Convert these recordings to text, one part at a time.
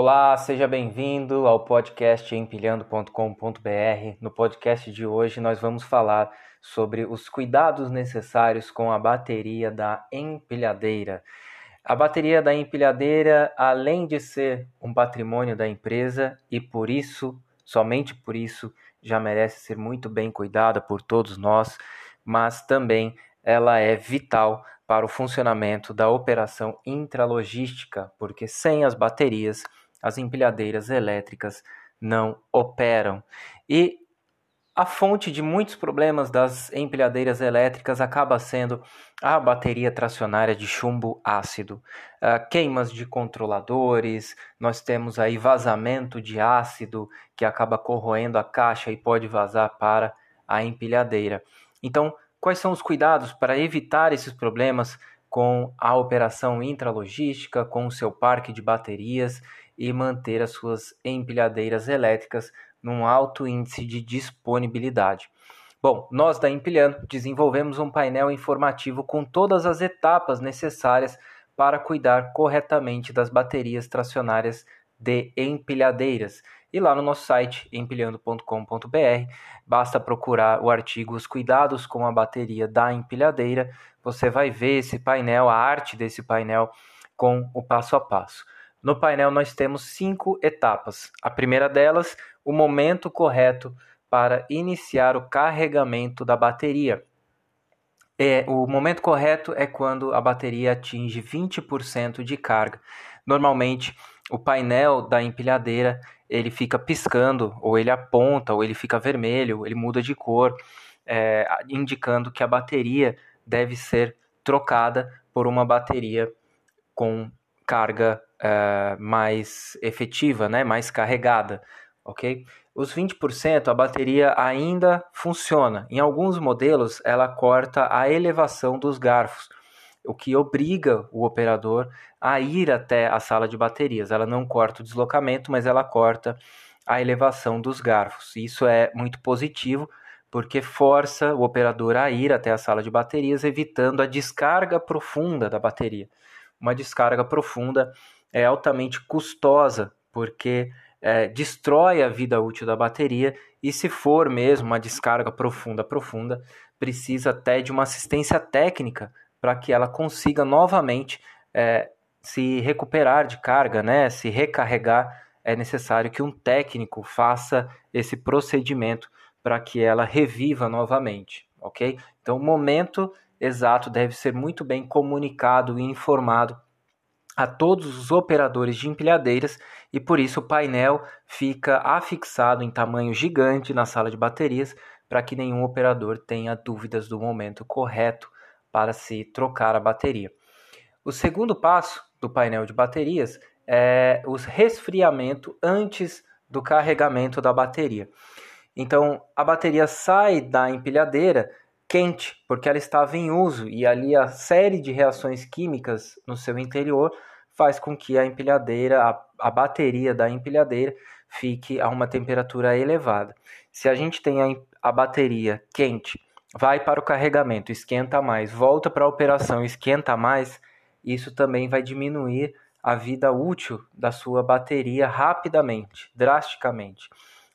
Olá, seja bem-vindo ao podcast empilhando.com.br. No podcast de hoje nós vamos falar sobre os cuidados necessários com a bateria da empilhadeira. A bateria da empilhadeira, além de ser um patrimônio da empresa e por isso, somente por isso, já merece ser muito bem cuidada por todos nós, mas também ela é vital para o funcionamento da operação intralogística, porque sem as baterias as empilhadeiras elétricas não operam. E a fonte de muitos problemas das empilhadeiras elétricas acaba sendo a bateria tracionária de chumbo ácido, uh, queimas de controladores, nós temos aí vazamento de ácido que acaba corroendo a caixa e pode vazar para a empilhadeira. Então, quais são os cuidados para evitar esses problemas com a operação intralogística, com o seu parque de baterias e manter as suas empilhadeiras elétricas num alto índice de disponibilidade. Bom, nós da Empilhando desenvolvemos um painel informativo com todas as etapas necessárias para cuidar corretamente das baterias tracionárias de empilhadeiras. E lá no nosso site, empilhando.com.br, basta procurar o artigo Os Cuidados com a Bateria da Empilhadeira. Você vai ver esse painel, a arte desse painel com o passo a passo. No painel nós temos cinco etapas. A primeira delas, o momento correto para iniciar o carregamento da bateria. É, o momento correto é quando a bateria atinge 20% de carga. Normalmente, o painel da empilhadeira ele fica piscando, ou ele aponta, ou ele fica vermelho, ele muda de cor, é, indicando que a bateria deve ser trocada por uma bateria com carga uh, mais efetiva, né, mais carregada, ok? Os 20% a bateria ainda funciona. Em alguns modelos ela corta a elevação dos garfos, o que obriga o operador a ir até a sala de baterias. Ela não corta o deslocamento, mas ela corta a elevação dos garfos. Isso é muito positivo porque força o operador a ir até a sala de baterias, evitando a descarga profunda da bateria uma descarga profunda é altamente custosa, porque é, destrói a vida útil da bateria e se for mesmo uma descarga profunda, profunda, precisa até de uma assistência técnica para que ela consiga novamente é, se recuperar de carga, né, se recarregar. É necessário que um técnico faça esse procedimento para que ela reviva novamente, ok? Então, o momento exato deve ser muito bem comunicado e informado a todos os operadores de empilhadeiras e por isso o painel fica afixado em tamanho gigante na sala de baterias para que nenhum operador tenha dúvidas do momento correto para se trocar a bateria. O segundo passo do painel de baterias é o resfriamento antes do carregamento da bateria. Então, a bateria sai da empilhadeira quente, porque ela estava em uso e ali a série de reações químicas no seu interior faz com que a empilhadeira, a, a bateria da empilhadeira fique a uma temperatura elevada. Se a gente tem a, a bateria quente, vai para o carregamento, esquenta mais, volta para a operação, esquenta mais, isso também vai diminuir a vida útil da sua bateria rapidamente, drasticamente.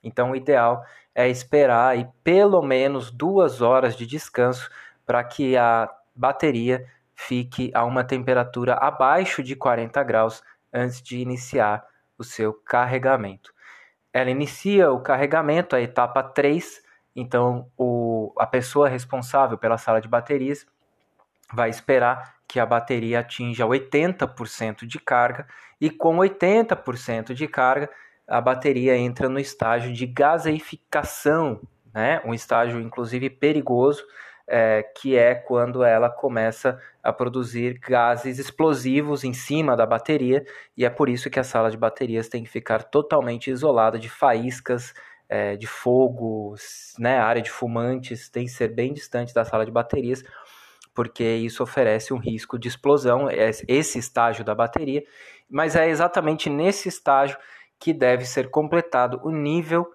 Então, o ideal é esperar aí pelo menos duas horas de descanso para que a bateria fique a uma temperatura abaixo de 40 graus antes de iniciar o seu carregamento. Ela inicia o carregamento, a etapa 3, então o, a pessoa responsável pela sala de baterias vai esperar que a bateria atinja 80% de carga e com 80% de carga a bateria entra no estágio de gaseificação, né? um estágio inclusive perigoso, é, que é quando ela começa a produzir gases explosivos em cima da bateria, e é por isso que a sala de baterias tem que ficar totalmente isolada de faíscas, é, de fogo, né? área de fumantes tem que ser bem distante da sala de baterias, porque isso oferece um risco de explosão, esse estágio da bateria, mas é exatamente nesse estágio que deve ser completado o nível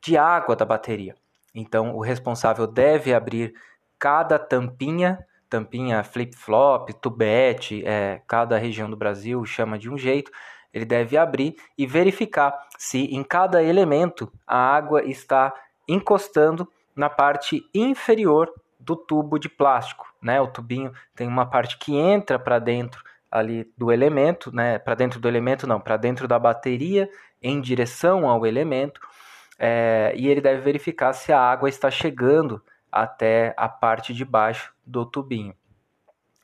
de água da bateria. Então, o responsável deve abrir cada tampinha, tampinha flip-flop, tubete, é, cada região do Brasil chama de um jeito, ele deve abrir e verificar se em cada elemento a água está encostando na parte inferior do tubo de plástico, né? O tubinho tem uma parte que entra para dentro ali do elemento, né? Para dentro do elemento não, para dentro da bateria em direção ao elemento, é, e ele deve verificar se a água está chegando até a parte de baixo do tubinho.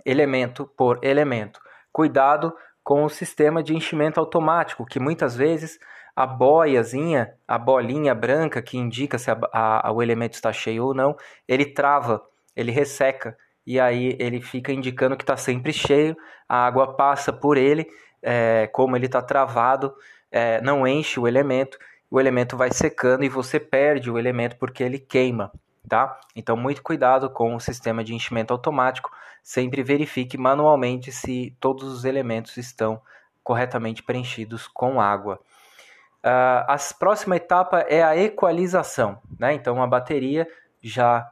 Elemento por elemento. Cuidado com o sistema de enchimento automático, que muitas vezes a boiazinha, a bolinha branca que indica se a, a, o elemento está cheio ou não, ele trava, ele resseca e aí ele fica indicando que está sempre cheio, a água passa por ele, é, como ele está travado, é, não enche o elemento, o elemento vai secando e você perde o elemento porque ele queima, tá? Então muito cuidado com o sistema de enchimento automático, sempre verifique manualmente se todos os elementos estão corretamente preenchidos com água. Uh, a próxima etapa é a equalização, né? Então a bateria já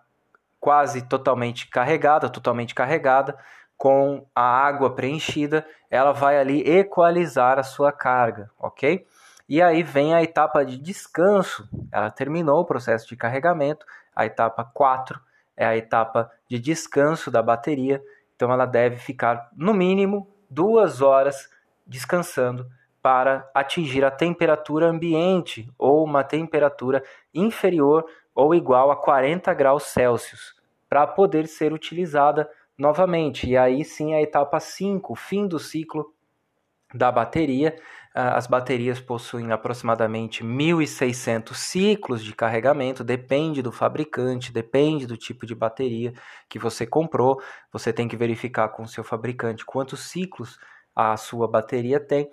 quase totalmente carregada, totalmente carregada, com a água preenchida, ela vai ali equalizar a sua carga, ok? E aí vem a etapa de descanso. Ela terminou o processo de carregamento. A etapa 4 é a etapa de descanso da bateria. Então ela deve ficar no mínimo duas horas descansando para atingir a temperatura ambiente ou uma temperatura inferior ou igual a 40 graus Celsius para poder ser utilizada novamente. E aí sim a etapa 5, fim do ciclo da bateria. Ah, as baterias possuem aproximadamente 1.600 ciclos de carregamento, depende do fabricante, depende do tipo de bateria que você comprou. Você tem que verificar com o seu fabricante quantos ciclos a sua bateria tem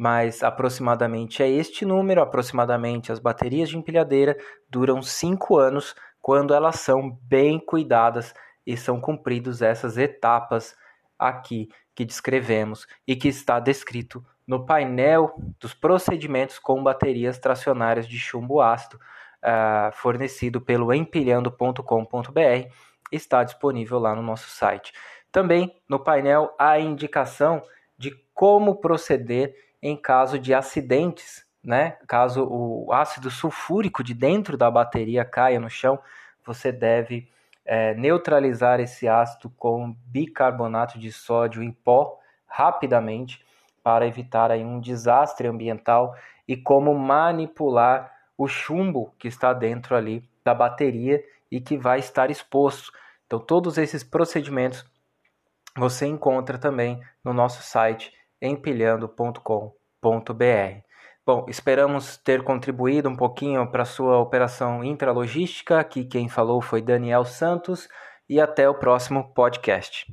mas aproximadamente é este número. Aproximadamente as baterias de empilhadeira duram 5 anos quando elas são bem cuidadas e são cumpridas essas etapas aqui que descrevemos e que está descrito no painel dos procedimentos com baterias tracionárias de chumbo ácido, uh, fornecido pelo empilhando.com.br, está disponível lá no nosso site. Também no painel a indicação de como proceder em caso de acidentes, né? Caso o ácido sulfúrico de dentro da bateria caia no chão, você deve é, neutralizar esse ácido com bicarbonato de sódio em pó rapidamente para evitar aí um desastre ambiental e como manipular o chumbo que está dentro ali da bateria e que vai estar exposto. Então todos esses procedimentos você encontra também no nosso site empilhando.com.br. Bom, esperamos ter contribuído um pouquinho para sua operação intralogística. Aqui quem falou foi Daniel Santos e até o próximo podcast.